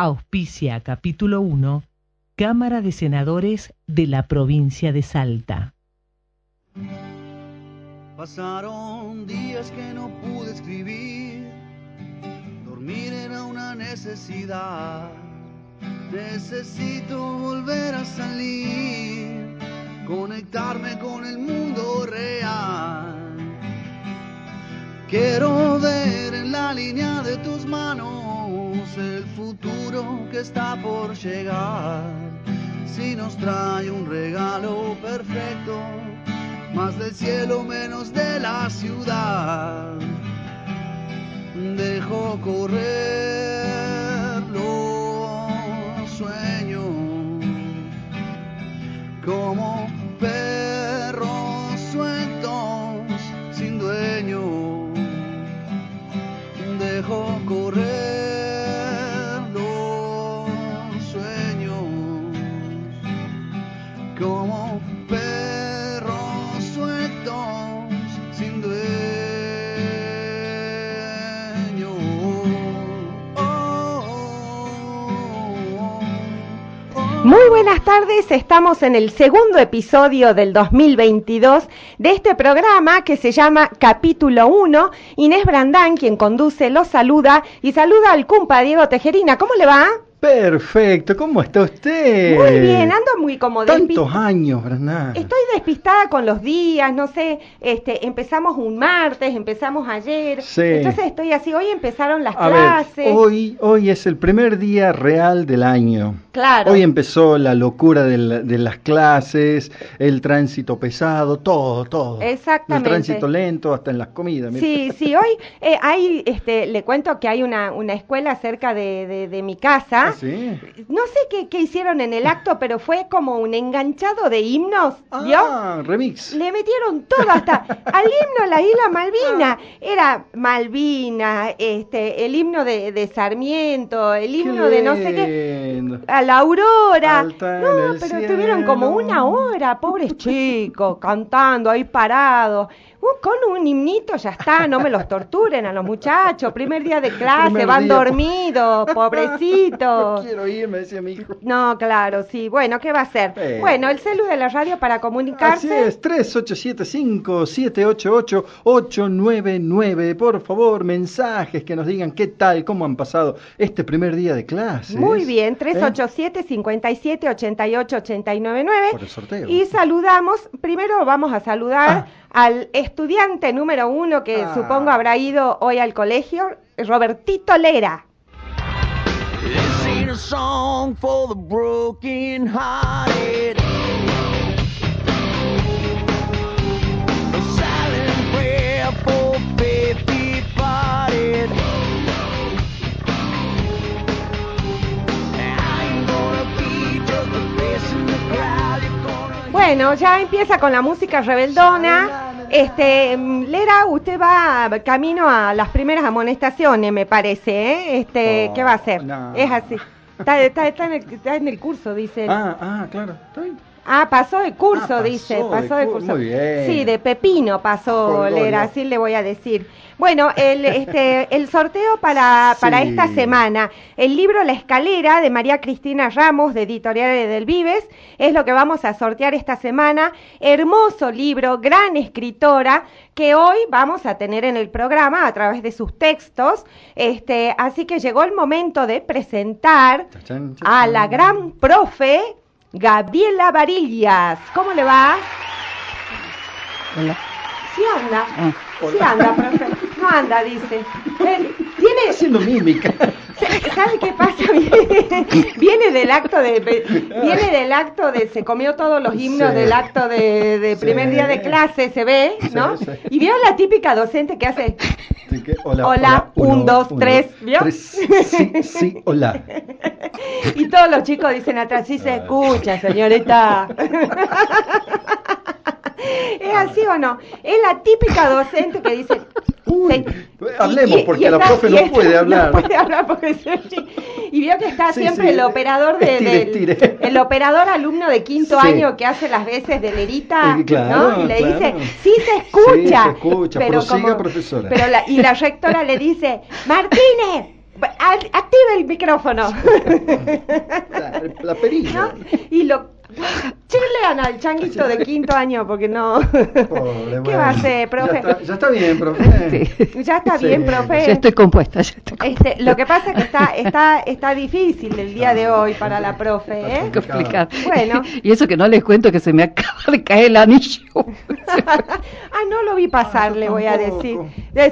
Auspicia capítulo 1, Cámara de Senadores de la provincia de Salta. Pasaron días que no pude escribir, dormir era una necesidad. Necesito volver a salir, conectarme con el mundo real. Quiero ver en la línea de tus manos el futuro que está por llegar. Si nos trae un regalo perfecto, más del cielo, menos de la ciudad. Dejo correr los sueños como perros tardes, estamos en el segundo episodio del 2022 de este programa que se llama Capítulo 1. Inés Brandán, quien conduce, los saluda y saluda al cumpa Diego Tejerina. ¿Cómo le va? Perfecto, ¿cómo está usted? Muy bien, ando muy como Tantos años, Brandán. Estoy despistada con los días, no sé, este, empezamos un martes, empezamos ayer, Sí. entonces estoy así, hoy empezaron las A clases, ver, hoy, hoy es el primer día real del año. claro, Hoy empezó la locura de, la- de las clases, el tránsito pesado, todo, todo. Exactamente. El tránsito lento, hasta en las comidas. mira. Sí, sí, hoy eh, hay, este, le cuento que hay una, una escuela cerca de, de, de mi casa. ¿Ah, sí? No sé qué, qué hicieron en el acto, pero fue como un enganchado de himnos, ¿vio? Ah, remix. Le metieron todo hasta al himno la isla Malvina. Era Malvina, este, el himno de, de Sarmiento, el himno de no sé qué. A la aurora. Alta no, pero tuvieron como cielo. una hora, pobres chicos, cantando ahí parados. Uh, con un himnito ya está, no me los torturen a los muchachos. Primer día de clase, Primer van día, dormidos, No pobrecitos. quiero ir, me decía mi hijo. No, claro, sí. Bueno, ¿qué va a hacer? Eh. Bueno, el celu de la radio para Así comunicarse. es, 3875-788-899. Por favor, mensajes que nos digan qué tal, cómo han pasado este primer día de clases. Muy bien, ¿Eh? 387 57 88 899 Por el sorteo. Y saludamos, primero vamos a saludar al estudiante número uno que Ah. supongo habrá ido hoy al colegio, Robertito Lera. Bueno, ya empieza con la música rebeldona. Este, mm, Lera, usted va camino a las primeras amonestaciones, me parece, ¿eh? Este, Oh, ¿qué va a hacer? no. Es así. Está, está- está en el, está en el curso, dice. Ah, ah, claro. Está bien. Ah, pasó de curso, Ah, pasó dice, pasó de cu- curso. muy bien. Sí, de pepino pasó, Lera, así le voy a decir. Bueno, el, este, el sorteo para, para esta semana, el libro La Escalera de María Cristina Ramos, de Editoriales del Vives, es lo que vamos a sortear esta semana. Hermoso libro, gran escritora, que hoy vamos a tener en el programa a través de sus textos. Este, así que llegó el momento de presentar a la gran profe Gabriela Varillas. ¿Cómo le va? Hola. Sí anda. Ah, Sí anda, profe. Anda, dice. ¿Tiene, Haciendo mímica. ¿Sabe qué pasa? Viene, viene del acto de viene del acto de se comió todos los himnos Sí. del acto de, de primer Sí. día de clase, se ve, ¿no? Sí. Y vio la típica docente que hace que, hola, Hola, un, dos, tres, ¿vio? tres. Sí, sí, hola. y todos los chicos dicen atrás, sí se escucha, señorita. ¿Es así o no? Es la típica docente que dice... Uy, se- hablemos, porque la profe no puede hablar. No puede hablar porque se- Y vio que está Sí, siempre sí, el operador de, estire, del- estire. el operador alumno de quinto Sí. año que hace las veces de lerita, Y claro, ¿no? Y le claro. dice, sí se escucha. Sí, se escucha, pero prosiga, como- profesora. Pero la, y la rectora le dice, Martínez, activa el micrófono. La, la perilla. ¿no? Y lo chilean al changuito de quinto año porque no. Pobre, ¿Qué bueno. va a hacer, profe? Ya está, ya está bien, profe. Sí. Ya está Sí. bien, profe. Ya estoy compuesta, ya estoy compuesta. Este, lo que pasa es que está, está, está difícil el día de hoy para la profe, ¿eh? Explicar. Bueno. Y eso que no les cuento que se me acaba de caer el anillo. ah, no lo vi pasar, Ah, le voy a decir.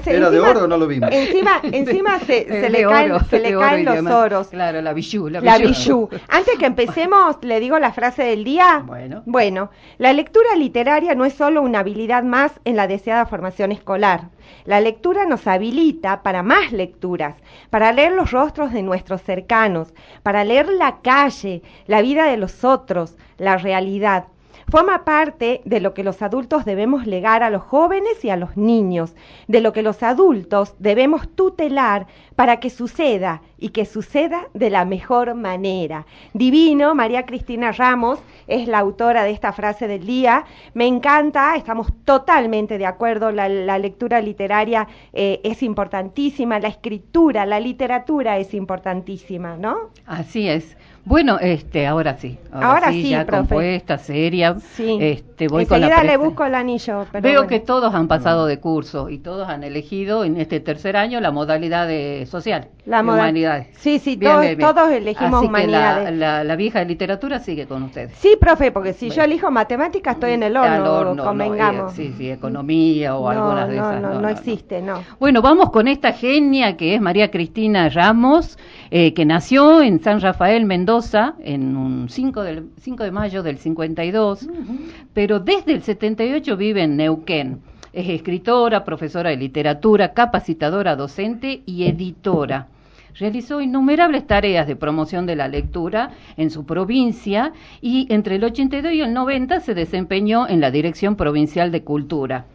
Se- ¿Era de oro o no lo vimos? Encima, encima se, le caen, oro, se le caen los oros. Claro, la bijú, la La bijú. bijou. Antes que empecemos, le digo la frase del día. Bueno. La lectura literaria no es solo una habilidad más en la deseada formación escolar. La lectura nos habilita para más lecturas, para leer los rostros de nuestros cercanos, para leer la calle, la vida de los otros, la realidad. Forma parte de lo que los adultos debemos legar a los jóvenes y a los niños, de lo que los adultos debemos tutelar para que suceda y que suceda de la mejor manera. Divino, María Cristina Ramos es la autora de esta frase del día. Me encanta, estamos totalmente de acuerdo, la, lectura literaria eh, es importantísima, la escritura, la literatura es importantísima, ¿no? Así es. Bueno, este, ahora sí. Ahora sí, ya profe. compuesta, seria. Sí. Este, voy con la Enseguida le busco el anillo. Pero Veo bueno. que todos han pasado de curso y todos han elegido en este tercer año la modalidad de social, La de moda- humanidades. Sí, sí, todos- todos elegimos Así que la- humanidades. la, la vieja literatura sigue con ustedes. Sí, profe, porque si yo elijo matemáticas estoy en el horno, horno, no, convengamos. eh, sí, sí, economía o no, algunas de no, esas. no, no, existe, no. Bueno, vamos con esta genia que es María Cristina Ramos, eh, que nació en San Rafael, Mendoza, en un 5, del, 5 de mayo del 52, pero desde el 78 vive en Neuquén. Es escritora, profesora de literatura, capacitadora docente y editora. Realizó innumerables tareas de promoción de la lectura en su provincia y entre el 82 y el 90 se desempeñó en la Dirección Provincial de Cultura.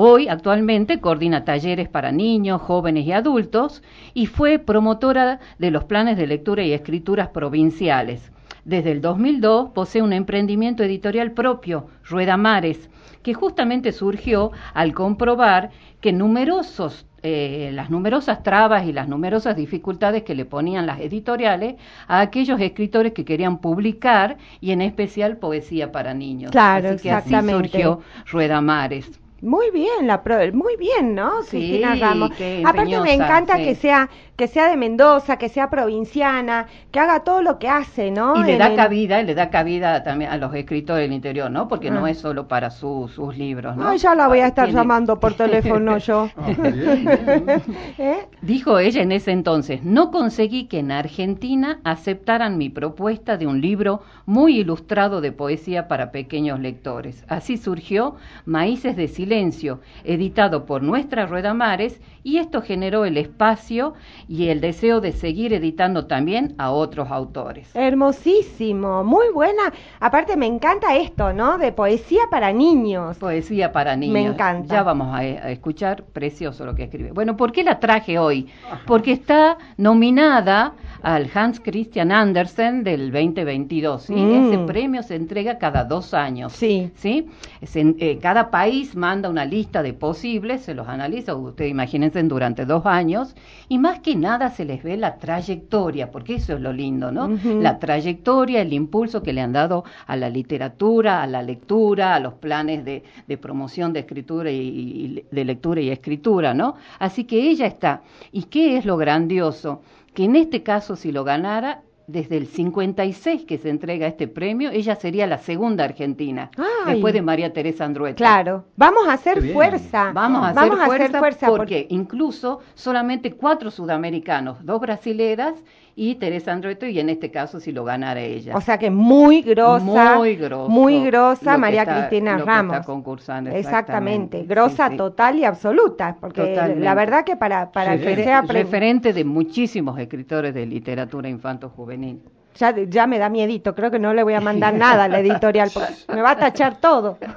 Hoy, actualmente, coordina talleres para niños, jóvenes y adultos y fue promotora de los planes de lectura y escrituras provinciales. Desde el 2002 posee un emprendimiento editorial propio, Rueda Mares, que justamente surgió al comprobar que numerosos eh, las numerosas trabas y las numerosas dificultades que le ponían las editoriales a aquellos escritores que querían publicar y en especial poesía para niños. Claro, así que así surgió Rueda Mares. Muy bien, la pro- muy bien, ¿no? Sí, Cristina Ramos. Aparte me encanta sí. que sea que sea de Mendoza, que sea provinciana, que haga todo lo que hace, ¿no? Y le En da el- cabida, y le da cabida también a los escritores del interior, ¿no? Porque no Ah. es solo para su- sus libros, ¿no? Ay, ya la voy a estar Tiene- llamando por teléfono yo. Ah. ¿Eh? Dijo ella en ese entonces, no conseguí que en Argentina aceptaran mi propuesta de un libro muy ilustrado de poesía para pequeños lectores. Así surgió Maíces de Silencio, editado por nuestra Rueda Mares, y esto generó el espacio y el deseo de seguir editando también a otros autores. Hermosísimo, muy buena. Aparte me encanta esto, ¿no? De poesía para niños. Poesía para niños. Me encanta. Ya vamos a, a escuchar, precioso lo que escribe. Bueno, ¿por qué la traje hoy? Porque está nominada al Hans Christian Andersen del 2022. ¿sí? Mm. Ese premio se entrega cada dos años. Sí. ¿sí? Se- eh, cada país manda una lista de posibles, se los analiza, ustedes imagínense durante dos años, y más que nada se les ve la trayectoria, porque eso es lo lindo, ¿no? La trayectoria, el impulso que le han dado a la literatura, a la lectura, a los planes de, de promoción de escritura y, y de lectura y escritura, ¿no? Así que ella está. ¿Y qué es lo grandioso? Que en este caso, si lo ganara, desde el 56 que se entrega este premio, ella sería la segunda argentina, Ay. después de María Teresa Andrueta. Claro, vamos a hacer fuerza. Vamos a hacer, a fuerza, hacer fuerza porque incluso solamente cuatro sudamericanos, dos brasileras y Teresa Andrueto, y en este caso si lo ganara ella. O sea que muy grosa, muy grosso, muy grosa María está- Cristina Ramos. está concursando, Exactamente, exactamente. grosa Sí, sí. total y absoluta, porque Totalmente. la verdad que para, para Sí, que sea referente de muchísimos escritores de literatura infanto-juvenil. Ya, ya me da miedito, creo que no le voy a mandar nada a la editorial, porque me va a tachar todo.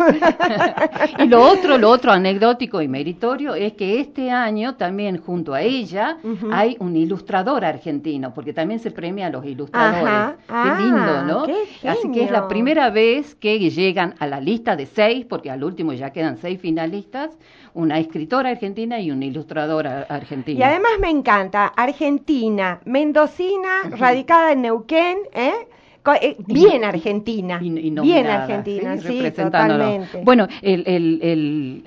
Y lo otro, lo otro anecdótico y meritorio es que este año también junto a ella hay un ilustrador argentino, porque también se premia a los ilustradores. Ajá. Ah, Qué lindo, ¿no? qué Así que es la primera vez que llegan a la lista de seis, porque al último ya quedan seis finalistas, una escritora argentina y un ilustrador a- argentino. Y además me encanta, Argentina, mendocina, radicada en Neuquén, ¿eh? Co- eh, bien argentina, Y- bien argentina, sí, representándolo. totalmente. Bueno, el, el, el,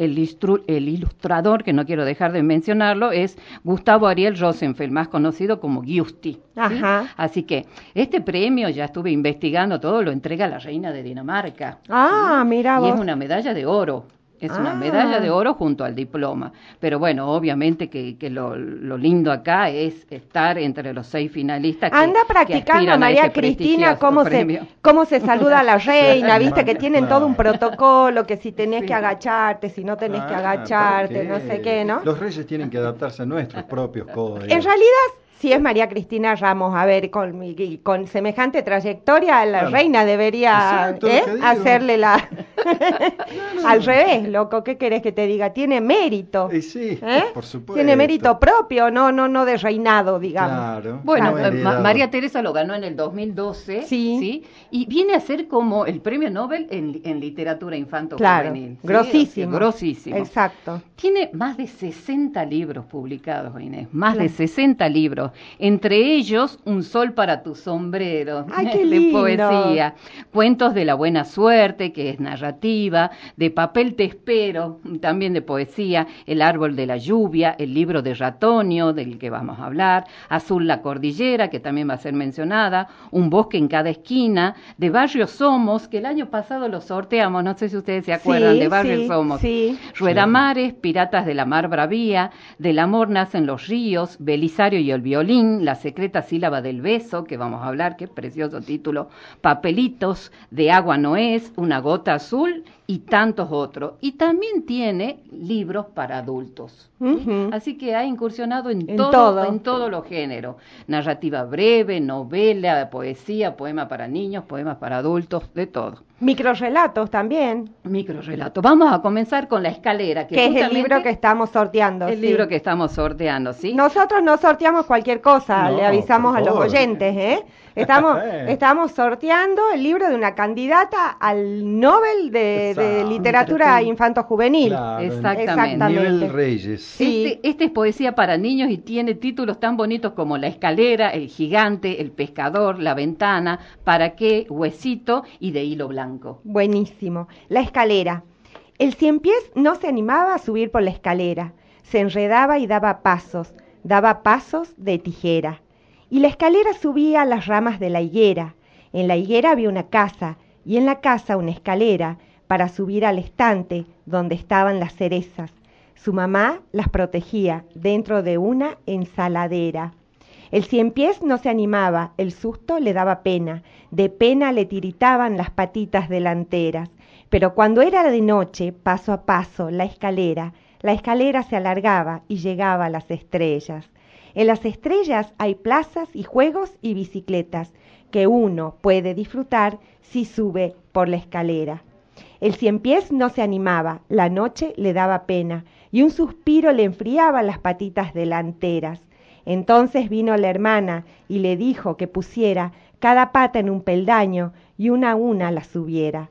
el ilustrador, que no quiero dejar de mencionarlo, es Gustavo Ariel Rosenfeld, más conocido como Giusti. ¿sí? Así que este premio, ya estuve investigando todo, lo entrega la reina de Dinamarca. ah, mira Y es una medalla de oro. Es Ah. una medalla de oro junto al diploma. Pero bueno, obviamente que, que lo, lo lindo acá es estar entre los seis finalistas. que- Anda que practicando, a María este Cristina, cómo se, cómo se saluda a la reina, viste que tienen Claro. todo un protocolo, que si tenés Sí. que agacharte, si no tenés que Ah, agacharte, ¿por no sé qué, ¿no? Los reyes tienen que adaptarse a nuestros propios códigos. En realidad, si es María Cristina Ramos, a ver, con, con semejante trayectoria, la Claro. reina debería ¿eh? hacerle la... Al revés, loco, ¿qué querés que te diga? Tiene mérito. Y sí, ¿eh? por supuesto. Tiene mérito propio, no, no, no de reinado, digamos. Claro. Bueno, no eh, Ma-. María Teresa lo ganó en el 2012, Sí. Y viene a ser como el premio Nobel en, en literatura infanto Claro, juvenil. ¿sí? grosísimo. Grosísimo. Exacto. Tiene más de 60 libros publicados, Inés, más Claro. de 60 libros, entre ellos Un sol para tu sombrero, Ay, qué de lindo. poesía, cuentos de la buena suerte, que es narrativa, de papel te espero, también de poesía, El árbol de la lluvia, el libro de Ratonio, del que vamos a hablar, Azul la cordillera, que también va a ser mencionada, Un bosque en cada esquina, de Barrio Somos, que el año pasado lo sorteamos, no sé si ustedes se acuerdan Sí, de Barrio sí, Somos. sí. Ruedamares, Piratas de la Mar Bravía, Del amor nacen los ríos, Belisario y el violín, La secreta sílaba del beso, que vamos a hablar, qué precioso título, Papelitos, De agua no es, Una gota azul y tantos otros. Y también tiene libros para adultos. Así que ha incursionado en, En todo, todo. en todos los géneros. Narrativa breve, novela, poesía, poema para niños, poemas para adultos, de todo. Microrelatos también, Microrelato. Vamos a comenzar con la escalera, que, es el libro que estamos sorteando. el sí. libro que estamos sorteando, ¿sí? Nosotros no sorteamos cualquier cosa, No, le avisamos a los oyentes, ¿eh? Estamos, estamos sorteando el libro de una candidata al Nobel de, literatura infanto-juvenil. Claro, Exactamente. Nivel Reyes. Sí. Este, este es poesía para niños y tiene títulos tan bonitos como La escalera, El gigante, El pescador, La ventana, ¿Para qué? Huesito y De hilo blanco. Buenísimo. La escalera. El cien pies no se animaba a subir por la escalera. Se enredaba y daba pasos, daba pasos de tijera. Y la escalera subía a las ramas de la higuera. En la higuera había una casa y en la casa una escalera para subir al estante donde estaban las cerezas. Su mamá las protegía dentro de una ensaladera. El cien pies no se animaba, el susto le daba pena, de pena le tiritaban las patitas delanteras. Pero cuando era de noche, paso a paso, la escalera, la escalera se alargaba y llegaba a las estrellas. En las estrellas hay plazas y juegos y bicicletas que uno puede disfrutar si sube por la escalera. El cien pies no se animaba, la noche le daba pena, y un suspiro le enfriaba las patitas delanteras. Entonces vino la hermana y le dijo que pusiera cada pata en un peldaño y una a una la subiera.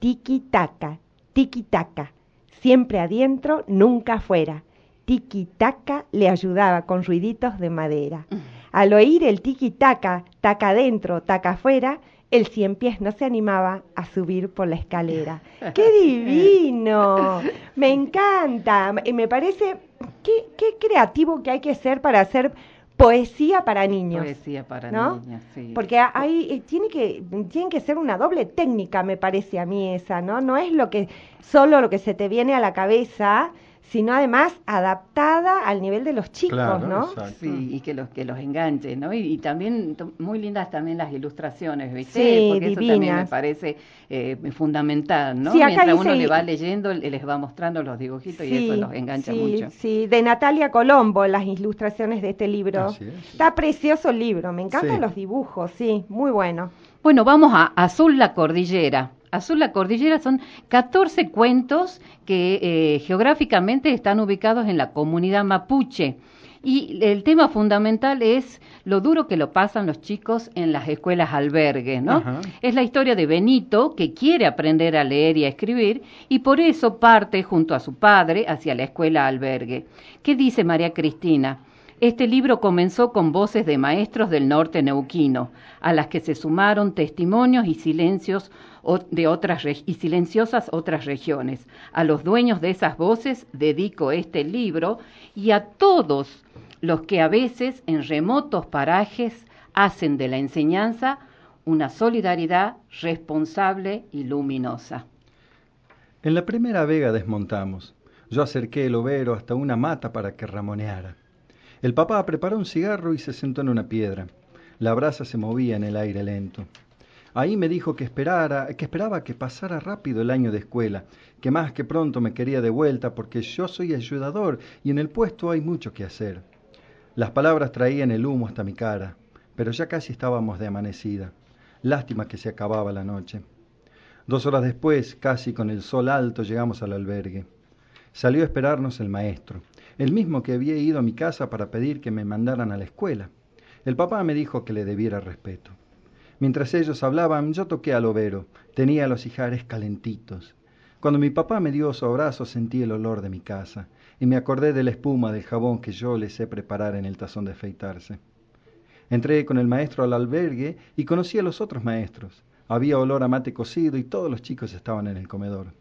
Tiki taca, tiki taca, siempre adentro, nunca afuera. Tiki taca le ayudaba con ruiditos de madera. Al oír el tiki taca, taca adentro, taca afuera, el cien pies no se animaba a subir por la escalera. ¡Qué divino! Me encanta. Y me parece qué, qué creativo que hay que ser para hacer poesía para niños. Poesía para ¿no? niños, sí. Porque hay, eh, tiene que, tiene que ser una doble técnica, me parece a mí esa, ¿no? No es lo que, solo lo que se te viene a la cabeza, sino además adaptada al nivel de los chicos, Claro, ¿no? exacto. Sí, y que los que los enganche, ¿no? Y, y también muy lindas también las ilustraciones, ¿viste? Sí, Porque eso también me divinas. parece eh, fundamental, ¿no? Sí, acá Mientras dice- uno le va leyendo, le- les va mostrando los dibujitos y eso los engancha sí, mucho. Sí, de Natalia Colombo, las ilustraciones de este libro. Así es. Está precioso el libro, me encantan Sí. los dibujos, sí, muy bueno. Bueno, vamos a Azul la Cordillera. Azul la Cordillera son 14 cuentos que eh, geográficamente están ubicados en la comunidad mapuche. Y el tema fundamental es lo duro que lo pasan los chicos en las escuelas albergues, ¿no? Ajá. Es la historia de Benito, que quiere aprender a leer y a escribir, y por eso parte junto a su padre hacia la escuela albergue. ¿Qué dice María Cristina? Este libro comenzó con voces de maestros del norte neuquino, a las que se sumaron testimonios y silencios de otras y silenciosas otras regiones. A los dueños de esas voces dedico este libro y a todos los que a veces en remotos parajes hacen de la enseñanza una solidaridad responsable y luminosa. En la primera vega desmontamos. Yo acerqué el overo hasta una mata para que ramoneara. El papá preparó un cigarro y se sentó en una piedra. La brasa se movía en el aire lento. Ahí me dijo que esperara, que esperaba que pasara rápido el año de escuela, que más que pronto me quería de vuelta porque yo soy ayudador y en el puesto hay mucho que hacer. Las palabras traían el humo hasta mi cara, pero ya casi estábamos de amanecida. Lástima que se acababa la noche. Dos horas después, casi con el sol alto, llegamos al albergue. Salió a esperarnos el maestro, el mismo que había ido a mi casa para pedir que me mandaran a la escuela. El papá me dijo que le debiera respeto. Mientras ellos hablaban, yo toqué al overo. Tenía los ijares calentitos. Cuando mi papá me dio su abrazo, sentí el olor de mi casa y me acordé de la espuma del jabón que yo le sé preparar en el tazón de afeitarse. Entré con el maestro al albergue y conocí a los otros maestros. Había olor a mate cocido y todos los chicos estaban en el comedor.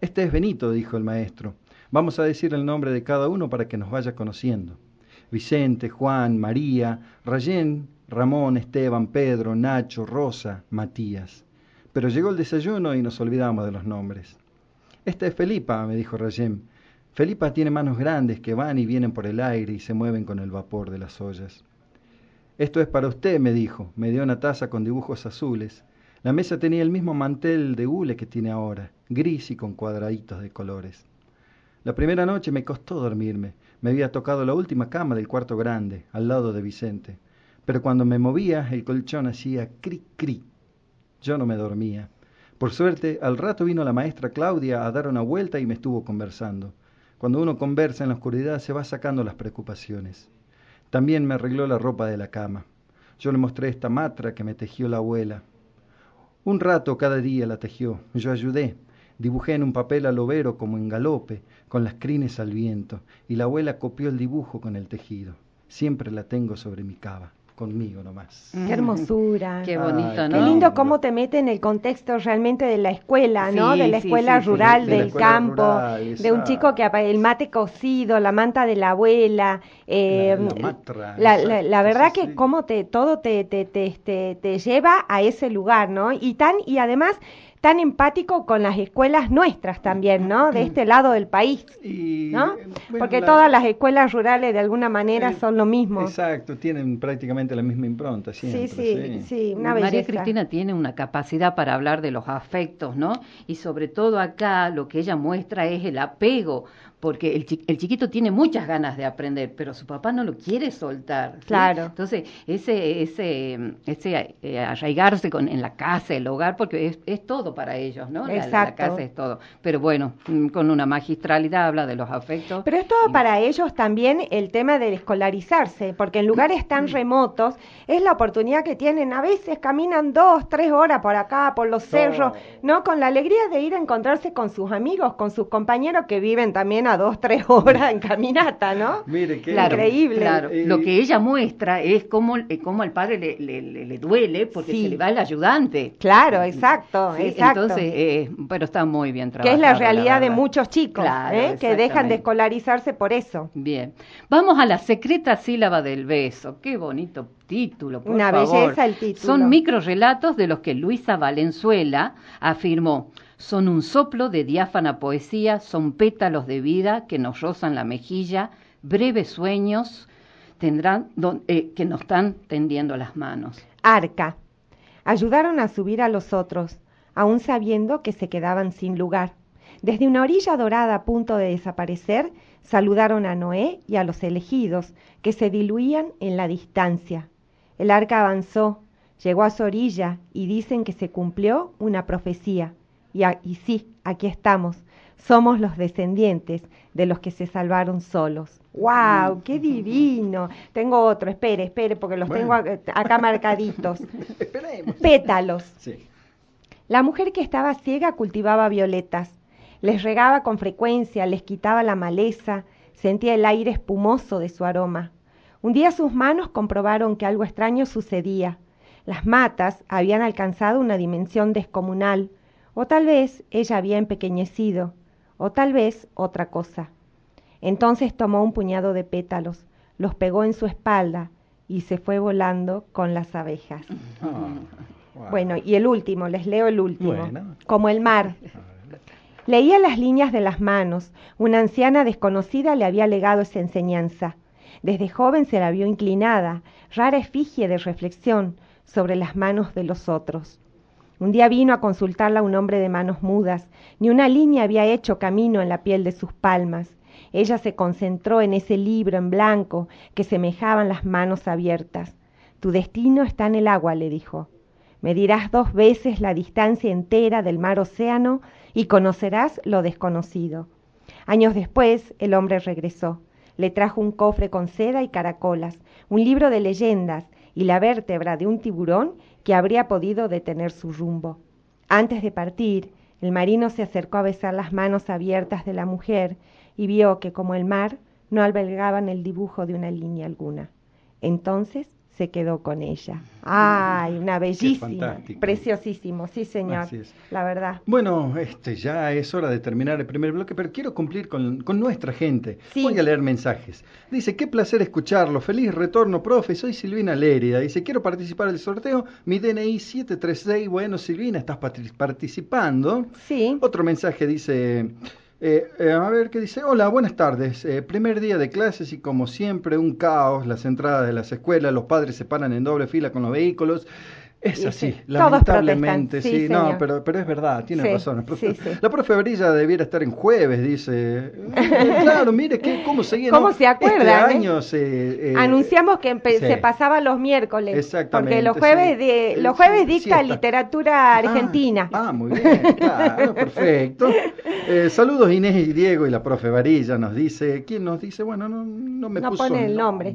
Este es Benito, dijo el maestro. Vamos a decir el nombre de cada uno para que nos vaya conociendo. Vicente, Juan, María, Rayén, Ramón, Esteban, Pedro, Nacho, Rosa, Matías. Pero llegó el desayuno y nos olvidamos de los nombres. Esta es Felipa, me dijo Rayén. Felipa tiene manos grandes que van y vienen por el aire y se mueven con el vapor de las ollas. Esto es para usted, me dijo. Me dio una taza con dibujos azules. La mesa tenía el mismo mantel de hule que tiene ahora, gris y con cuadraditos de colores. La primera noche me costó dormirme. Me había tocado la última cama del cuarto grande, al lado de Vicente. Pero cuando me movía, el colchón hacía cri cri. Yo no me dormía. Por suerte, al rato vino la maestra Claudia a dar una vuelta y me estuvo conversando. Cuando uno conversa en la oscuridad se va sacando las preocupaciones. También me arregló la ropa de la cama. Yo le mostré esta matra que me tejió la abuela. Un rato cada día la tejió. Yo ayudé. Dibujé en un papel al overo como en galope, con las crines al viento, y la abuela copió el dibujo con el tejido. Siempre la tengo sobre mi cava, conmigo nomás. Qué hermosura. Qué bonito, Ay, ¿no? Qué lindo cómo te mete en el contexto realmente de la escuela, ¿no? De la escuela sí, sí, rural, de del escuela campo, rural, de un chico que el mate cocido, la manta de la abuela, eh, La- la matra, la, la- verdad sí, que sí. cómo te todo te, te, te, te, te lleva a ese lugar, ¿no? Y tan y además tan empático con las escuelas nuestras también, ¿no? De este lado del país, Y, ¿no? bueno, Porque la- todas las escuelas rurales de alguna manera eh, son lo mismo. Exacto, tienen prácticamente la misma impronta siempre. Sí, sí, sí, una María belleza. Cristina tiene una capacidad para hablar de los afectos, ¿no? Y sobre todo acá lo que ella muestra es el apego, porque el, chi- el chiquito tiene muchas ganas de aprender, pero su papá no lo quiere soltar. ¿sí? Claro. Entonces, ese, ese, ese eh, arraigarse con, en la casa, el hogar, porque es, es todo para ellos, ¿no? La- La, Exacto. casa es todo. Pero bueno, mm, con una magistralidad habla de los afectos. Pero es todo Y- para ellos también el tema de escolarizarse, porque en lugares Mm. tan remotos es la oportunidad que tienen. A veces caminan dos, tres horas por acá, por los cerros, ¿no? Con la alegría de ir a encontrarse con sus amigos, con sus compañeros que viven también a dos, tres horas en caminata, ¿no? Mire, qué Claro, Increíble. Claro. Eh, Lo que ella muestra es cómo, eh, cómo al padre le, le- le- le duele porque Sí. se le va el ayudante. Claro, exacto, Sí, exacto. Entonces, eh, pero está muy bien que trabajado. es la realidad de muchos chicos, Claro, ¿eh? que dejan de escolarizarse por eso. Bien. Vamos a la secreta sílaba del beso. Qué bonito título, por Una favor. belleza el título. Son microrelatos de los que Luisa Valenzuela afirmó. Son un soplo de diáfana poesía, son pétalos de vida que nos rozan la mejilla, breves sueños tendrán don- eh, que nos están tendiendo las manos. Arca. Ayudaron a subir a los otros, aun sabiendo que se quedaban sin lugar. Desde una orilla dorada a punto de desaparecer, saludaron a Noé y a los elegidos, que se diluían en la distancia. El arca avanzó, llegó a su orilla y dicen que se cumplió una profecía. Y, a- y sí, aquí estamos. Somos los descendientes de los que se salvaron solos. ¡Wow! ¡Qué divino! Tengo otro, espere, espere, porque los Bueno. tengo ac- acá marcaditos. Esperemos. Pétalos. Sí. La mujer que estaba ciega cultivaba violetas. Les regaba con frecuencia, les quitaba la maleza, sentía el aire espumoso de su aroma. Un día sus manos comprobaron que algo extraño sucedía. Las matas habían alcanzado una dimensión descomunal, o tal vez ella había empequeñecido, o tal vez otra cosa. Entonces tomó un puñado de pétalos, los pegó en su espalda y se fue volando con las abejas. Ah, wow. Bueno, y el último, les leo el último. Bueno. Como el mar. Leía las líneas de las manos. Una anciana desconocida le había legado esa enseñanza. Desde joven se la vio inclinada, rara efigie de reflexión sobre las manos de los otros. Un día vino a consultarla un hombre de manos mudas. Ni una línea había hecho camino en la piel de sus palmas. Ella se concentró en ese libro en blanco que semejaban las manos abiertas. Tu destino está en el agua, le dijo. Medirás dos veces la distancia entera del mar océano y conocerás lo desconocido. Años después, el hombre regresó. Le trajo un cofre con seda y caracolas, un libro de leyendas y la vértebra de un tiburón que habría podido detener su rumbo. Antes de partir, el marino se acercó a besar las manos abiertas de la mujer y vio que, como el mar, no albergaban el dibujo de una línea alguna. Entonces se quedó con ella. ¡Ay, una bellísima! Preciosísimo, sí, señor. Así es. La verdad. Bueno, este ya es hora de terminar el primer bloque, pero quiero cumplir con, con nuestra gente. Sí. Voy a leer mensajes. Dice, qué placer escucharlo. Feliz retorno, profe. Soy Silvina Lérida. Dice, quiero participar del sorteo. Mi DNI 736. Bueno, Silvina, estás participando. Sí. Otro mensaje dice, eh, eh, a ver qué dice, hola, buenas tardes, Eh, primer día de clases y como siempre un caos, las entradas de las escuelas, los padres se paran en doble fila con los vehículos. Es así, sí, lamentablemente, sí, sí, no, pero, pero es verdad, tiene Sí, razón. profe-. La profe Brilla debiera estar en jueves, dice. Claro, mire que, cómo seguía. ¿Cómo ¿no? se acuerdan, Este eh? año se, eh, Anunciamos que se pasaba los miércoles. Exactamente, Porque los jueves, de, Eh, los jueves dicta literatura argentina. Ah, ah, muy bien, claro, perfecto. Eh, saludos Inés y Diego y la profe Varilla nos dice, ¿quién nos dice? Bueno, no, no me No puso pone el nombre.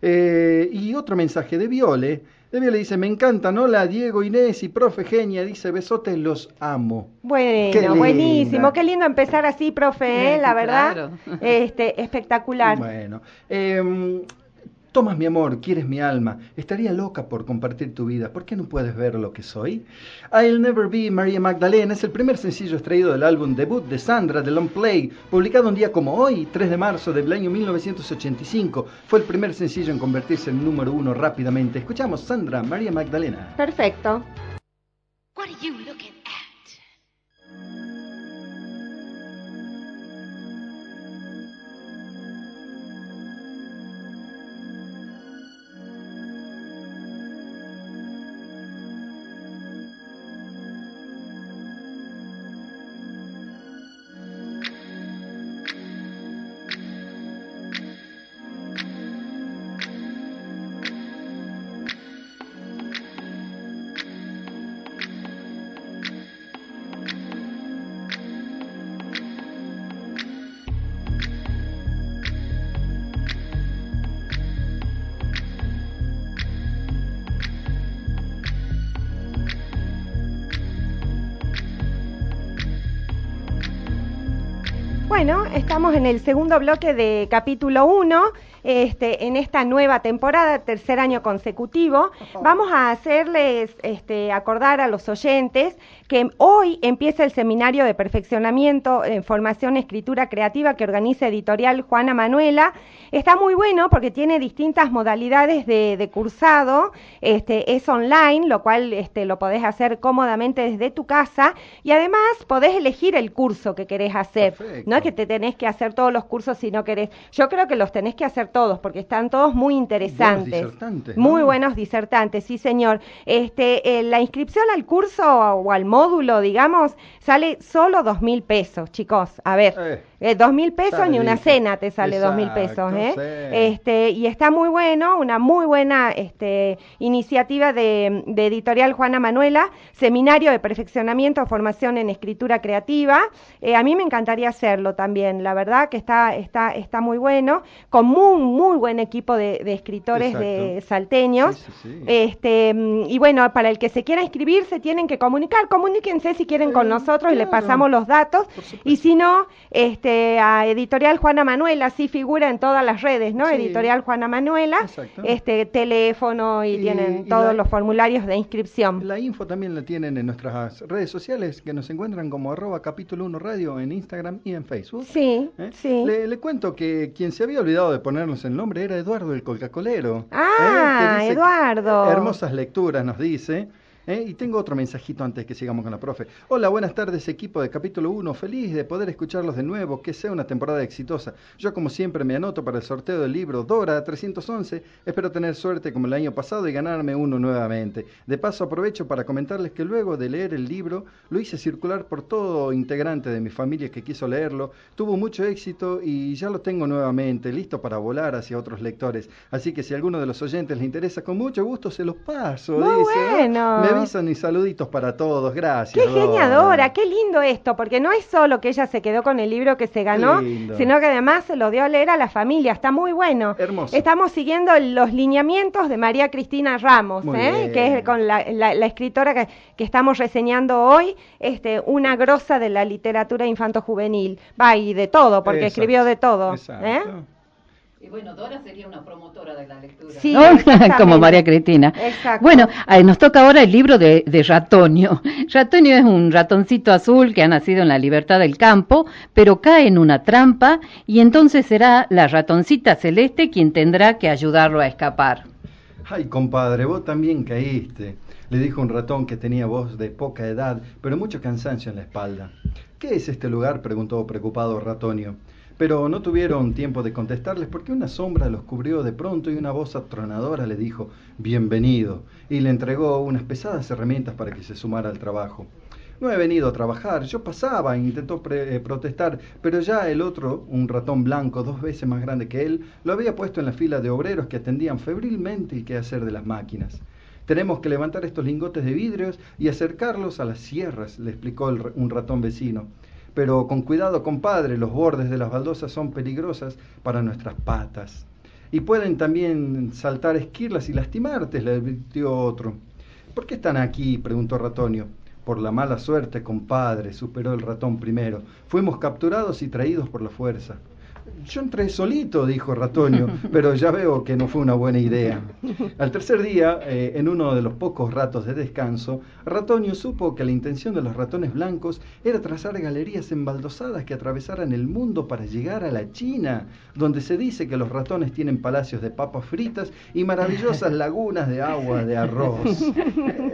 Eh, y otro mensaje de Viole. De Viole dice, me encantan, hola Diego, Inés y profe Genia, dice, besotes, los amo. Bueno, buenísimo. Qué lindo empezar así, profe, ¿eh? la verdad. Claro. Este, espectacular. Bueno, eh, Tomas mi amor, quieres mi alma. Estaría loca por compartir tu vida. ¿Por qué no puedes ver lo que soy? I'll Never Be María Magdalena es el primer sencillo extraído del álbum debut de Sandra, The Long Play, publicado un día como hoy, 3 de marzo del año 1985. Fue el primer sencillo en convertirse en número uno rápidamente. Escuchamos Sandra, María Magdalena. Perfecto. What are you looking Bueno, estamos en el segundo bloque de capítulo 1, este, en esta nueva temporada, tercer año consecutivo. Vamos a hacerles este, acordar a los oyentes que hoy empieza el seminario de perfeccionamiento en formación escritura creativa que organiza editorial Juana Manuela. Está muy bueno porque tiene distintas modalidades de, de cursado, este, es online, lo cual este, lo podés hacer cómodamente desde tu casa y además podés elegir el curso que querés hacer. Perfecto. No es que te tenés que hacer todos los cursos si no querés. Yo creo que los tenés que hacer todos porque están todos muy interesantes. Buenos disertantes, ¿no? Muy buenos disertantes, sí señor. Este, eh, la inscripción al curso o al módulo, digamos, sale solo dos mil pesos, chicos. A ver, Eh, eh, dos mil pesos ni una cena te sale dos mil pesos, ¿eh? sí. Este, y está muy bueno, una muy buena este, iniciativa de, de editorial Juana Manuela, seminario de perfeccionamiento, formación en escritura creativa. Eh, a mí me encantaría hacerlo también, la verdad que está, está, está muy bueno, con muy, muy buen equipo de, de escritores de salteños. Sí, sí, sí. Este, mm, y bueno, para el que se quiera inscribir, se tienen que comunicar. Comuníquense si quieren con nosotros y le pasamos los datos. Y si no, este, a Editorial Juana Manuela, así figura en todas las redes, ¿no? Sí. Editorial Juana Manuela, Exacto. este, teléfono y, Y- tienen y todos la- los formularios de inscripción. La info también la tienen en nuestras redes sociales que nos encuentran como arroba capítulo 1 radio en Instagram y en Facebook. Sí, ¿Eh? sí. Le, le cuento que quien se había olvidado de ponernos el nombre era Eduardo el Colcacolero. Ah, que- Eduardo. Hermosas lecturas nos dice. ¿Eh? Y tengo otro mensajito antes que sigamos con la profe. Hola, buenas tardes equipo de capítulo 1. Feliz de poder escucharlos de nuevo. Que sea una temporada exitosa. Yo como siempre me anoto para el sorteo del libro Dora 311. Espero tener suerte como el año pasado y ganarme uno nuevamente. De paso aprovecho para comentarles que luego de leer el libro lo hice circular por todo integrante de mi familia que quiso leerlo. Tuvo mucho éxito y ya lo tengo nuevamente, listo para volar hacia otros lectores. Así que si a alguno de los oyentes le interesa, con mucho gusto se los paso. Muy dice, ¿no? bueno. Me y saluditos para todos. Gracias. Qué Dora. geniadora, qué lindo esto, porque no es solo que ella se quedó con el libro que se ganó, sino que además se lo dio a leer a la familia, está muy bueno. Hermoso. Estamos siguiendo los lineamientos de María Cristina Ramos, ¿eh? que es con la, la- la escritora que, que estamos reseñando hoy, este, una grosa de la literatura infanto-juvenil. Va, y de todo, porque Exacto. escribió de todo. Exacto. ¿eh? Y bueno, Dora sería una promotora de la lectura. Sí. Como María Cristina. Exacto. Bueno, eh, nos toca ahora el libro de, de Ratonio. Ratonio es un ratoncito azul que ha nacido en la libertad del campo, pero cae en una trampa y entonces será la ratoncita celeste quien tendrá que ayudarlo a escapar. Ay, compadre, vos también caíste. Le dijo un ratón que tenía voz de poca edad, pero mucho cansancio en la espalda. ¿Qué es este lugar? preguntó preocupado Ratonio. Pero no tuvieron tiempo de contestarles porque una sombra los cubrió de pronto y una voz atronadora le dijo Bienvenido y le entregó unas pesadas herramientas para que se sumara al trabajo. No he venido a trabajar, yo pasaba e intentó pre- eh, protestar, pero ya el otro, un ratón blanco dos veces más grande que él, lo había puesto en la fila de obreros que atendían febrilmente el quehacer de las máquinas. Tenemos que levantar estos lingotes de vidrios y acercarlos a las sierras, le explicó el un ratón vecino. Pero con cuidado, compadre, los bordes de las baldosas son peligrosas para nuestras patas. Y pueden también saltar esquirlas y lastimarte, le advirtió otro. ¿Por qué están aquí? preguntó Ratonio. Por la mala suerte, compadre, superó el ratón primero. Fuimos capturados y traídos por la fuerza. Yo entré solito, dijo Ratonio, pero ya veo que no fue una buena idea. Al tercer día, eh, en uno de los pocos ratos de descanso, Ratonio supo que la intención de los ratones blancos era trazar galerías embaldosadas que atravesaran el mundo para llegar a la China, donde se dice que los ratones tienen palacios de papas fritas y maravillosas lagunas de agua de arroz.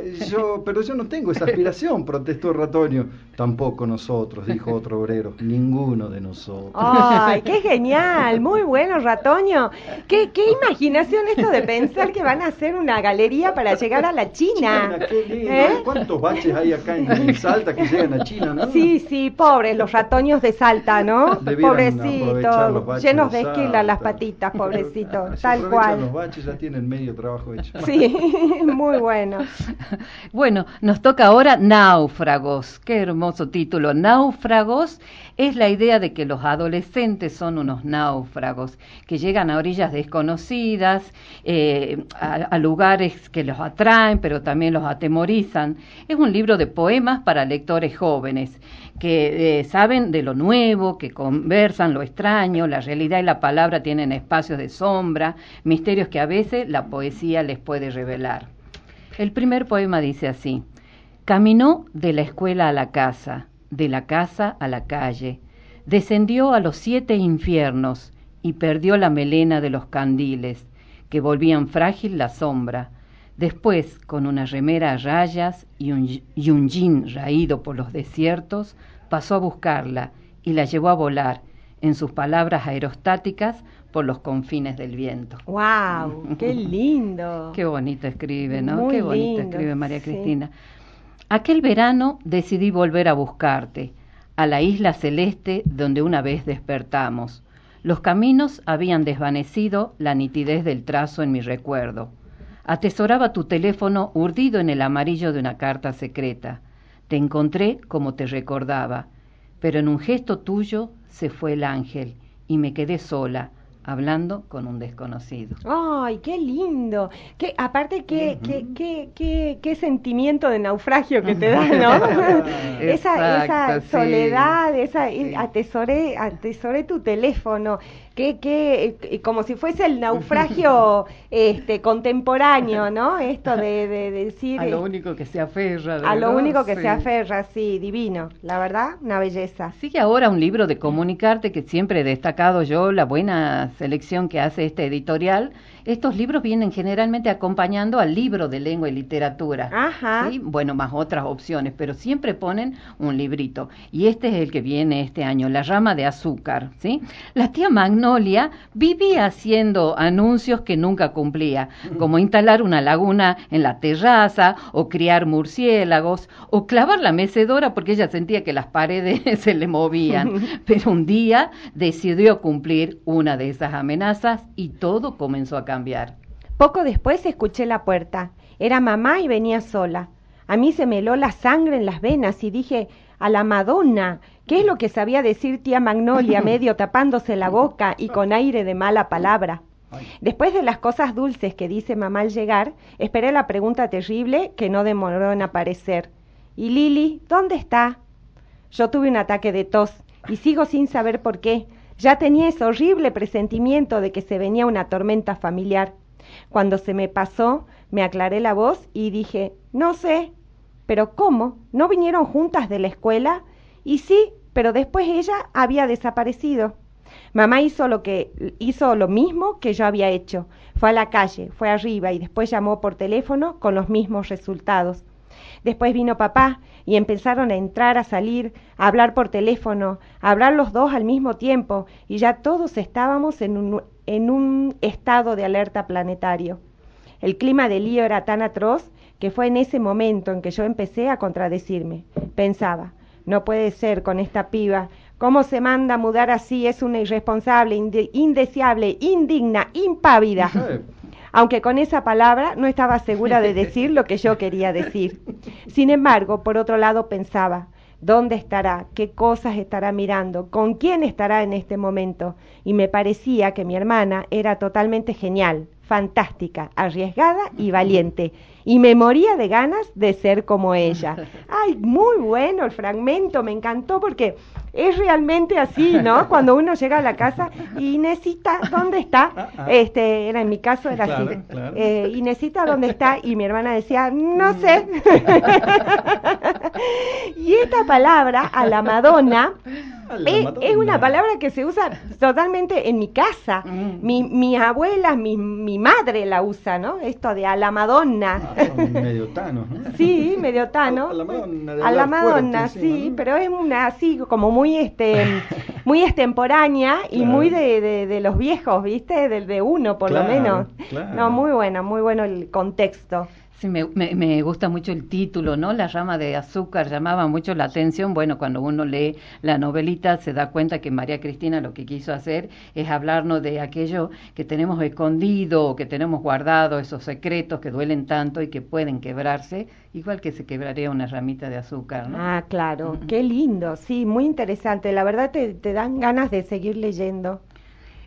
Eh, yo, pero yo no tengo esa aspiración, protestó Ratonio. Tampoco nosotros, dijo otro obrero, ninguno de nosotros. Ay, qué genial, muy bueno, Ratoño. Qué, qué imaginación esto de pensar que van a hacer una galería para llegar a la China. China, qué lindo. ¿Eh? ¿Cuántos baches hay acá en, en Salta que llegan a China, no? Sí, sí, pobres los ratoños de Salta, ¿no? Pobrecitos, llenos de esquila las patitas, pobrecitos, tal aprovechan los cual. baches ya tienen medio trabajo hecho. Sí, muy bueno. Bueno, nos toca ahora Náufragos. Qué hermoso título. Náufragos es la idea de que los adolescentes son unos náufragos que llegan a orillas desconocidas, eh, a, a lugares que los atraen, pero también los atemorizan. Es un libro de poemas para lectores jóvenes que eh, saben de lo nuevo, que conversan lo extraño, la realidad y la palabra tienen espacios de sombra, misterios que a veces la poesía les puede revelar. El primer poema dice así, Caminó de la escuela a la casa, de la casa a la calle, descendió a los siete infiernos y perdió la melena de los candiles, que volvían frágil la sombra. Después, con una remera a rayas y un, y un jean raído por los desiertos, pasó a buscarla y la llevó a volar, en sus palabras aerostáticas, por los confines del viento. ¡Wow! ¡Qué lindo! Qué bonito escribe, ¿no? Muy Qué bonito lindo, escribe María sí. Cristina. Aquel verano decidí volver a buscarte, a la isla celeste donde una vez despertamos. Los caminos habían desvanecido la nitidez del trazo en mi recuerdo. Atesoraba tu teléfono urdido en el amarillo de una carta secreta. Te encontré como te recordaba, pero en un gesto tuyo se fue el ángel y me quedé sola, hablando con un desconocido. ¡Ay, qué lindo! Qué, aparte, qué, qué, qué, qué, qué sentimiento de naufragio que te da, ¿no? esa, esa sí. soledad, esa, Sí. atesoré, atesoré tu teléfono, que, que, eh, como si fuese el naufragio este, contemporáneo, ¿no? Esto de, de- de decir... A lo eh, único que se aferra. a lo único que Sí. se aferra, sí, divino. La verdad, una belleza. Sigue ahora un libro de comunicarte que siempre he destacado yo, la buena selección que hace este editorial. Estos libros vienen generalmente acompañando al libro de lengua y literatura. Ajá. ¿sí? Bueno, más otras opciones, pero siempre ponen un librito. Y este es el que viene este año, La rama de azúcar. ¿sí? La tía Magnolia vivía haciendo anuncios que nunca cumplía, como instalar una laguna en la terraza, o criar murciélagos, o clavar la mecedora porque ella sentía que las paredes se le movían. Pero un día decidió cumplir una de esas amenazas y todo comenzó a cambiar. Poco después escuché la puerta. Era mamá y venía sola. A mí se me heló la sangre en las venas y dije, a la Madonna, ¿qué es lo que sabía decir tía Magnolia medio tapándose la boca y con aire de mala palabra? Después de las cosas dulces que dice mamá al llegar, esperé la pregunta terrible que no demoró en aparecer. ¿Y Lili, dónde está? Yo tuve un ataque de tos y sigo sin saber por qué. Ya tenía ese horrible presentimiento de que se venía una tormenta familiar. Cuando se me pasó, me aclaré la voz y dije, no sé. ¿Pero cómo? ¿No vinieron juntas de la escuela? Y sí, pero después ella había desaparecido. Mamá hizo lo que hizo lo mismo que yo había hecho. Fue a la calle, fue arriba y después llamó por teléfono con los mismos resultados. Después vino papá y empezaron a entrar, a salir, a hablar por teléfono, a hablar los dos al mismo tiempo y ya todos estábamos en un, en un estado de alerta planetario. El clima de lío era tan atroz que fue en ese momento en que yo empecé a contradecirme. Pensaba, no puede ser con esta piba. ¿Cómo se manda a mudar así? Es una irresponsable, inde- indeseable, indigna, impávida. Aunque con esa palabra no estaba segura de decir lo que yo quería decir. Sin embargo, por otro lado pensaba, ¿dónde estará? ¿Qué cosas estará mirando? ¿Con quién estará en este momento? Y me parecía que mi hermana era totalmente genial, fantástica, arriesgada y valiente. Y me moría de ganas de ser como ella. Ay, muy bueno el fragmento, me encantó porque es realmente así, ¿no? Cuando uno llega a la casa y Inesita, ¿dónde está? Este, era en mi caso era Claro, así. claro. Eh, Inesita, ¿dónde está? Y mi hermana decía, no sé. y esta palabra, a la Madonna, a la es, Madonna. es una palabra que se usa totalmente en mi casa. Mm. Mi, mi abuela, mi, mi madre la usa, ¿no? Esto de a la Madonna. Ah, son medio tanos, ¿no? Sí, medio tano. A la Madonna, A la sí, encima, ¿no? pero es una así como muy este muy extemporánea y Claro. muy de, de, de los viejos, ¿viste? Del de uno por Claro, lo menos. claro. No, muy bueno, muy bueno el contexto. Sí, me, me, me, gusta mucho el título, ¿no? La rama de azúcar llamaba mucho la atención. Bueno, cuando uno lee la novelita se da cuenta que María Cristina lo que quiso hacer es hablarnos de aquello que tenemos escondido o que tenemos guardado, esos secretos que duelen tanto y que pueden quebrarse, igual que se quebraría una ramita de azúcar, ¿no? Ah, claro, qué lindo, sí, muy interesante. La verdad te, te dan ganas de seguir leyendo.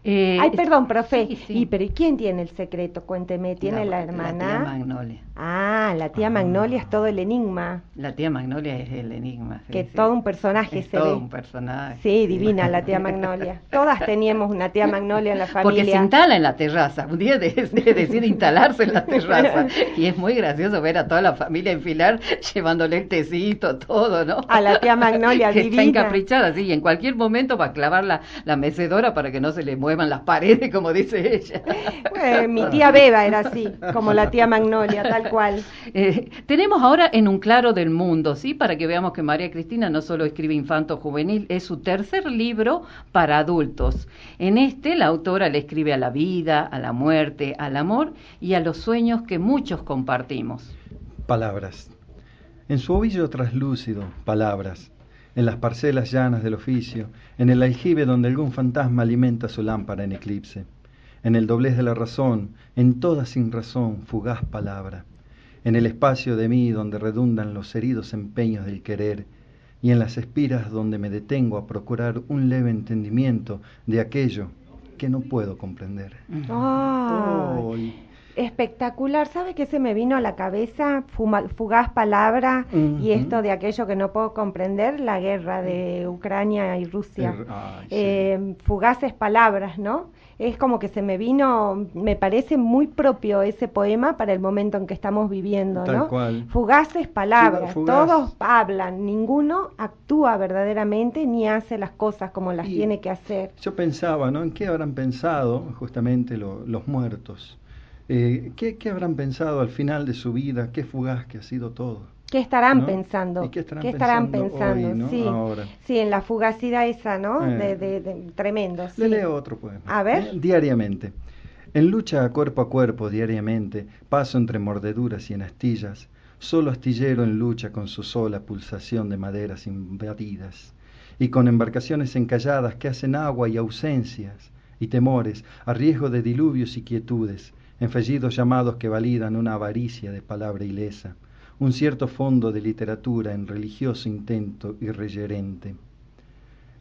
Eh, Ay, perdón, profe. sí, sí. ¿Y pero ¿y quién tiene el secreto? Cuénteme, ¿tiene la, hermana? La tía Magnolia. Ah, la tía Magnolia es todo el enigma. La tía Magnolia es el enigma. sí, que todo un personaje Es se todo ve. un personaje. Sí, divina la tía Magnolia. Todas teníamos una tía Magnolia en la Porque familia. se instala en la terraza. Un día de- de- decide instalarse en la terraza. Y es muy gracioso ver a toda la familia enfilar llevándole el tecito, todo, ¿no? A la tía Magnolia, que divina. está encaprichada, sí, y en cualquier momento va a clavar la, la mecedora para que no se le muevan las paredes, como dice ella. Eh, mi tía Beba era así, como la tía Magnolia, tal cual. Eh, tenemos ahora en un claro del mundo, ¿sí? Para que veamos que María Cristina no solo escribe infanto juvenil, es su tercer libro para adultos. En este, la autora le escribe a la vida, a la muerte, al amor y a los sueños que muchos compartimos. Palabras. En su ovillo traslúcido, palabras. En las parcelas llanas del oficio, en el aljibe donde algún fantasma alimenta su lámpara en eclipse. En el doblez de la razón, en toda sin razón, fugaz palabra. En el espacio de mí donde redundan los heridos empeños del querer, y en las espiras donde me detengo a procurar un leve entendimiento de aquello que no puedo comprender. Espectacular. ¿Sabe qué se me vino a la cabeza? Fuma- fugaz palabra y esto de aquello que no puedo comprender, la guerra de Ucrania y Rusia. Er- sí. Eh, fugaces palabras, ¿no? Es como que se me vino, me parece muy propio ese poema para el momento en que estamos viviendo, Tal ¿no? cual. Fugaces palabras, fugaz. todos hablan, ninguno actúa verdaderamente ni hace las cosas como las Y- tiene que hacer. Yo pensaba, ¿no? ¿En qué habrán pensado justamente lo- los muertos? Eh, ¿qué, qué habrán pensado al final de su vida? Qué fugaz que ha sido todo. ¿Qué estarán ¿no? pensando? ¿Y qué estarán pensando pensando? hoy, no? Sí, Ahora. sí, en la fugacidad esa, ¿no? Eh. De, de- de- tremendo. Sí. Le leo otro poema. A ver. Eh, Diariamente. En lucha cuerpo a cuerpo diariamente, paso entre mordeduras y en astillas, solo astillero en lucha con su sola pulsación de maderas invadidas, y con embarcaciones encalladas que hacen agua y ausencias y temores, a riesgo de diluvios y quietudes, en fallidos llamados que validan una avaricia de palabra ilesa, un cierto fondo de literatura en religioso intento irreverente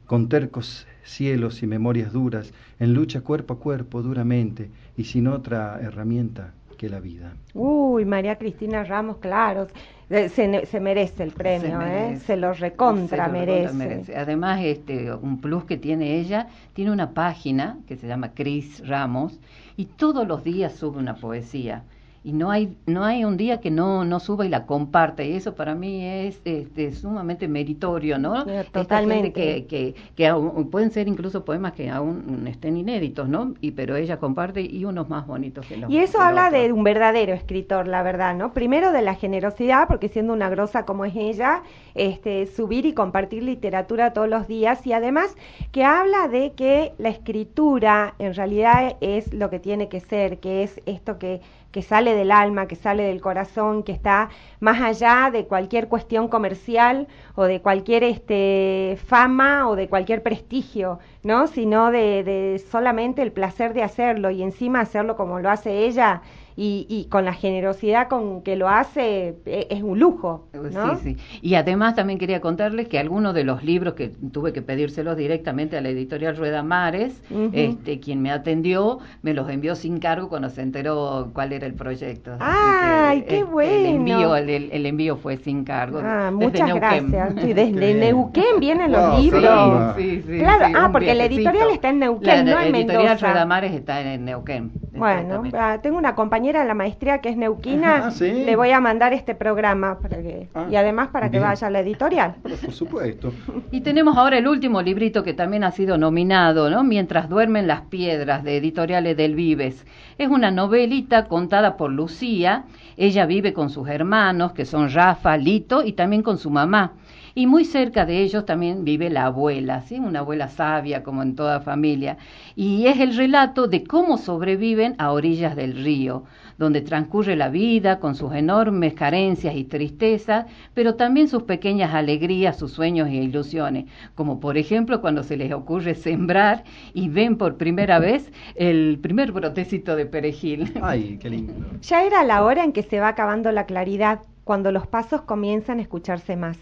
con tercos cielos y memorias duras, en lucha cuerpo a cuerpo duramente y sin otra herramienta que la vida. Uy, María Cristina Ramos, claro, eh, se, se merece el premio, Se ¿eh? merece. Se lo recontra Se lo merece. recontra merece. Además, este, un plus que tiene ella, tiene una página que se llama Cris Ramos y todos los días sube una poesía. Y no hay, no hay un día que no, no suba y la comparte. Y eso para mí es este, sumamente meritorio, ¿no? Totalmente. que, que, que aún- pueden ser incluso poemas que aún estén inéditos, ¿no? Y, pero ella comparte y unos más bonitos que los Y eso habla otros. de un verdadero escritor, la verdad, ¿no? Primero de la generosidad, porque siendo una grosa como es ella, este, subir y compartir literatura todos los días, y además que habla de que la escritura en realidad es lo que tiene que ser, que es esto que, que sale del alma, que sale del corazón, que está más allá de cualquier cuestión comercial o de cualquier este, fama o de cualquier prestigio, ¿no? Sino de, de solamente el placer de hacerlo y encima hacerlo como lo hace ella y, y con la generosidad con que lo hace e- es un lujo, ¿no? Sí, sí. Y además también quería contarles que algunos de los libros que tuve que pedírselos directamente a la editorial Rueda Mares, este, quien me atendió, me los envió sin cargo cuando se enteró cuál era el proyecto. Así ¡Ay, que, qué este, bueno! El envío, el, el- el envío fue sin cargo. Ah, desde muchas Neuquén. gracias. Sí, desde. Neuquén vienen los libros. Sí, sí, Claro, sí, ah, porque la editorial está en Neuquén, La, no en editorial Mendoza. Rueda Mares está en Neuquén. Bueno, ah, tengo una compañera en la maestría que es neuquina, Ah, ¿sí? le voy a mandar este programa para que, Ah, y además para que vaya a la editorial. Pero por supuesto. Y tenemos ahora el último librito que también ha sido nominado, ¿no? Mientras duermen las piedras, de Editoriales del Vives. Es una novelita contada por Lucía. Ella vive con sus hermanos, que son Rafa, Lito, y también con su mamá. Y muy cerca de ellos también vive la abuela, ¿sí? una abuela sabia como en toda familia. Y es el relato de cómo sobreviven a orillas del río donde transcurre la vida con sus enormes carencias y tristezas, pero también sus pequeñas alegrías, sus sueños e ilusiones, como por ejemplo cuando se les ocurre sembrar y ven por primera vez el primer brotecito de perejil. Ay, qué lindo. Ya era la hora en que se va acabando la claridad, cuando los pasos comienzan a escucharse más.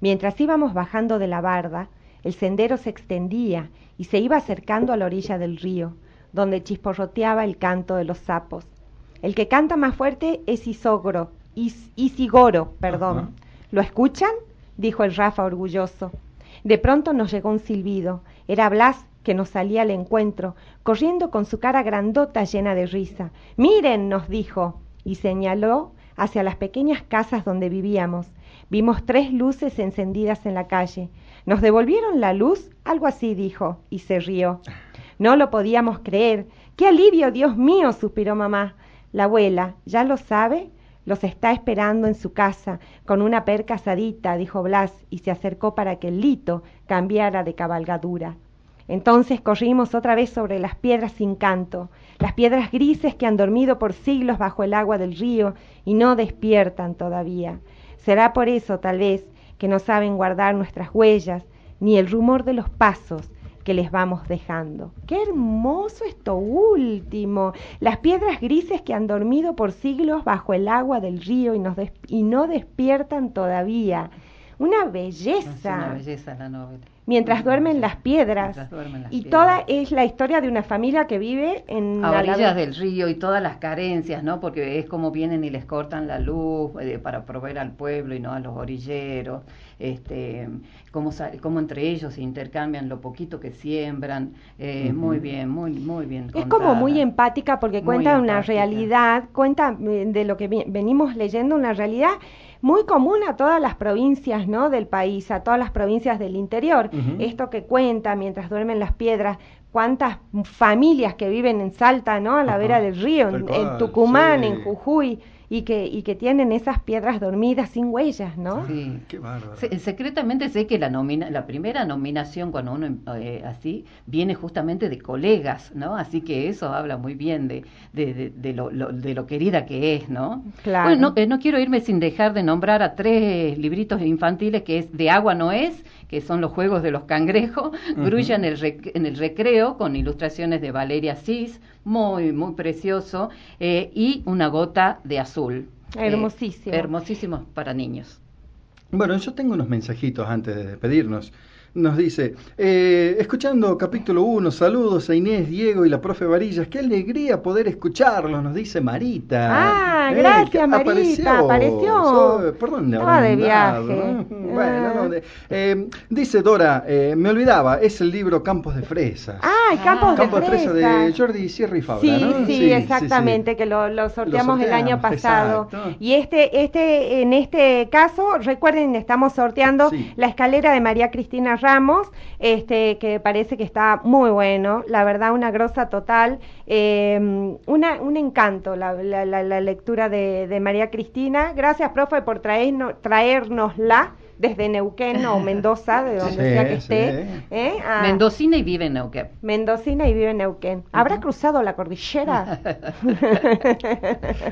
Mientras íbamos bajando de la barda, el sendero se extendía y se iba acercando a la orilla del río, donde chisporroteaba el canto de los sapos. El que canta más fuerte es Isogro, Is, Isigoro, perdón. ¿Lo escuchan? dijo el Rafa orgulloso. De pronto nos llegó un silbido. Era Blas que nos salía al encuentro, corriendo con su cara grandota llena de risa. Miren, nos dijo, y señaló hacia las pequeñas casas donde vivíamos. Vimos tres luces encendidas en la calle. ¿Nos devolvieron la luz? Algo así dijo, y se rió. No lo podíamos creer. ¡Qué alivio, Dios mío! suspiró mamá. La abuela, ¿ya lo sabe? Los está esperando en su casa, con una perca asadita, dijo Blas, y se acercó para que el lito cambiara de cabalgadura. Entonces corrimos otra vez sobre las piedras sin canto, las piedras grises que han dormido por siglos bajo el agua del río y no despiertan todavía. Será por eso, tal vez, que no saben guardar nuestras huellas, ni el rumor de los pasos que les vamos dejando. Qué hermoso esto último. Las piedras grises que han dormido por siglos bajo el agua del río y, nos y no despiertan todavía. Una Es belleza. una belleza la novela. Mientras duermen las piedras. Mientras duermen las y piedras. toda es la historia de una familia que vive en a la orillas del río y todas las carencias, ¿no? Porque es como vienen y les cortan la luz eh, para proveer al pueblo y no a los orilleros, este, cómo, cómo entre ellos se intercambian lo poquito que siembran, eh, muy bien, muy muy bien. Es como muy empática porque Muy cuenta una empática. realidad, cuenta eh, de lo que venimos leyendo, una realidad muy común a todas las provincias ¿no? del país, a todas las provincias del interior. Esto que cuenta mientras duermen las piedras, cuántas familias que viven en Salta, ¿no? a la vera del río, en, Tucumán, sí. en Jujuy, y que, y que tienen esas piedras dormidas sin huellas, ¿no? Sí. Qué bárbaro. Se- secretamente sé que la nomina, la primera nominación cuando uno eh, así viene justamente de colegas, ¿no? Así que eso habla muy bien de, de, de, de lo, lo- de lo querida que es, ¿no? Claro. Bueno, no, eh, no quiero irme sin dejar de nombrar a tres libritos infantiles que es De agua no es, que son los juegos de los cangrejos, Grulla en el, rec- en el recreo con ilustraciones de Valeria Cis, muy muy precioso, eh, y Una gota de azul. eh, Hermosísimo. hermosísimos para niños. Bueno, yo tengo unos mensajitos antes de despedirnos. Nos dice, eh, escuchando capítulo 1, saludos a Inés, Diego y la profe Varillas. Qué alegría poder escucharlos, nos dice Marita. Ah, Eh, gracias, Marita, apareció. So- ¿Por dónde Estaba de viaje. no? Bueno, Ah. no, de- eh, dice Dora, eh, me olvidaba, es el libro Campos de Fresas. Ah, el Campos de Campos de Fresas de Fresas. Jordi Sierra y Fabra, Sí, ¿no? sí, exactamente, que lo, lo sorteamos el año sorteamos, pasado. exacto. Y este, este, en este caso, recuerden, estamos sorteando Sí. la escalera de María Cristina Ramos, este, que parece que está muy bueno, la verdad, una grosa total, eh, una, un encanto la, la, la- la lectura de, de María Cristina. Gracias, profe, por traernos, traérnosla desde Neuquén o Mendoza, de donde Sí, sea que sí. esté. ¿eh? a- Mendocina y vive en Neuquén. Mendocina y vive en Neuquén. ¿Habrá cruzado la cordillera?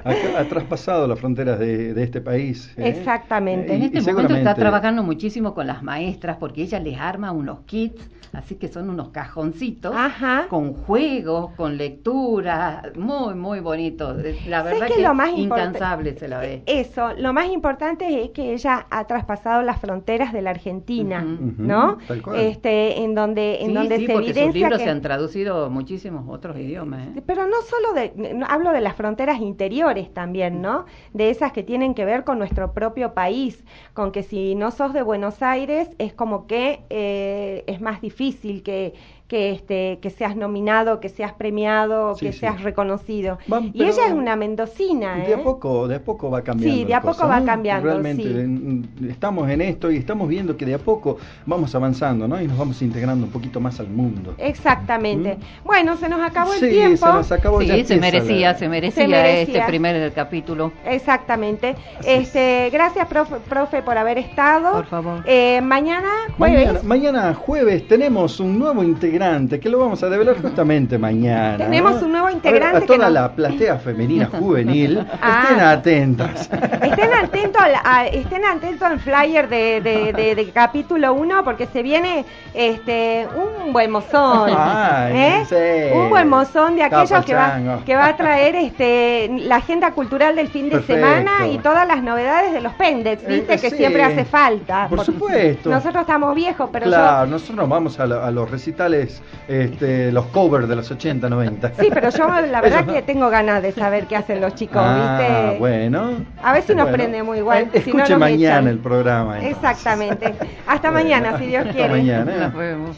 Ha, ha traspasado las fronteras de, de este país. ¿eh? Exactamente. En Y- este y momento está trabajando muchísimo con las maestras porque ella les arma unos kits, así que son unos cajoncitos Ajá. con juegos, con lectura, muy, muy bonito. La ¿Sabes verdad qué que, lo más incansable se la ve. Eso, lo más importante es que ella ha traspasado las fronteras de la Argentina, ¿no? tal cual. Este, en donde, en Sí, donde sí, se porque sus libros que... se han traducido muchísimos otros idiomas. ¿eh? Pero no solo de, no, hablo de las fronteras interiores también, ¿no? De esas que tienen que ver con nuestro propio país, con que si no sos de Buenos Aires es como que eh, es más difícil que, que este que seas nominado, que seas premiado, Sí, que sí. seas reconocido. Y ella es una mendocina, De ¿eh? a poco, de a poco va cambiando. Sí, de a poco cosa, va ¿no? cambiando, Realmente sí. estamos en esto y estamos viendo que de a poco vamos avanzando, ¿no? Y nos vamos integrando un poquito más al mundo. Exactamente. ¿Mm? Bueno, se nos acabó el tiempo. se nos acabó ya Sí, se merecía, la- se merecía, Se merecía. este primer capítulo. Exactamente. Así es. Este, gracias, profe, profe, por haber estado. Por favor. Eh, mañana, jueves. Mañana, mañana jueves tenemos un nuevo integrante que lo vamos a develar justamente mañana. Tenemos ¿no? un nuevo A ver, integrante A, que toda nos- la platea femenina juvenil, Ah. estén atentas. Estén atentos al, a- estén atentos al flyer de, de- de- de capítulo 1 porque se viene este un buen mozón. Ay, ¿eh? sí. Un buen mozón de aquellos que va, que va a traer este la agenda cultural del fin de Perfecto. semana y todas las novedades de los pendex, viste Eh, que sí. siempre hace falta. Por supuesto. Nosotros estamos viejos, pero claro, nosotros nos vamos a, lo- a los recitales, este, los covers de los 80, 90. yo. Sí, pero yo la verdad Ellos- que tengo ganas de saber qué hacen los chicos, Ah, ¿viste? bueno. A ver si nos Bueno. prendemos igual, Eh, si no Escuche nos mañana echan. el programa. entonces. Exactamente. Hasta Bueno, mañana, si Dios hasta quiere. mañana. Nos vemos.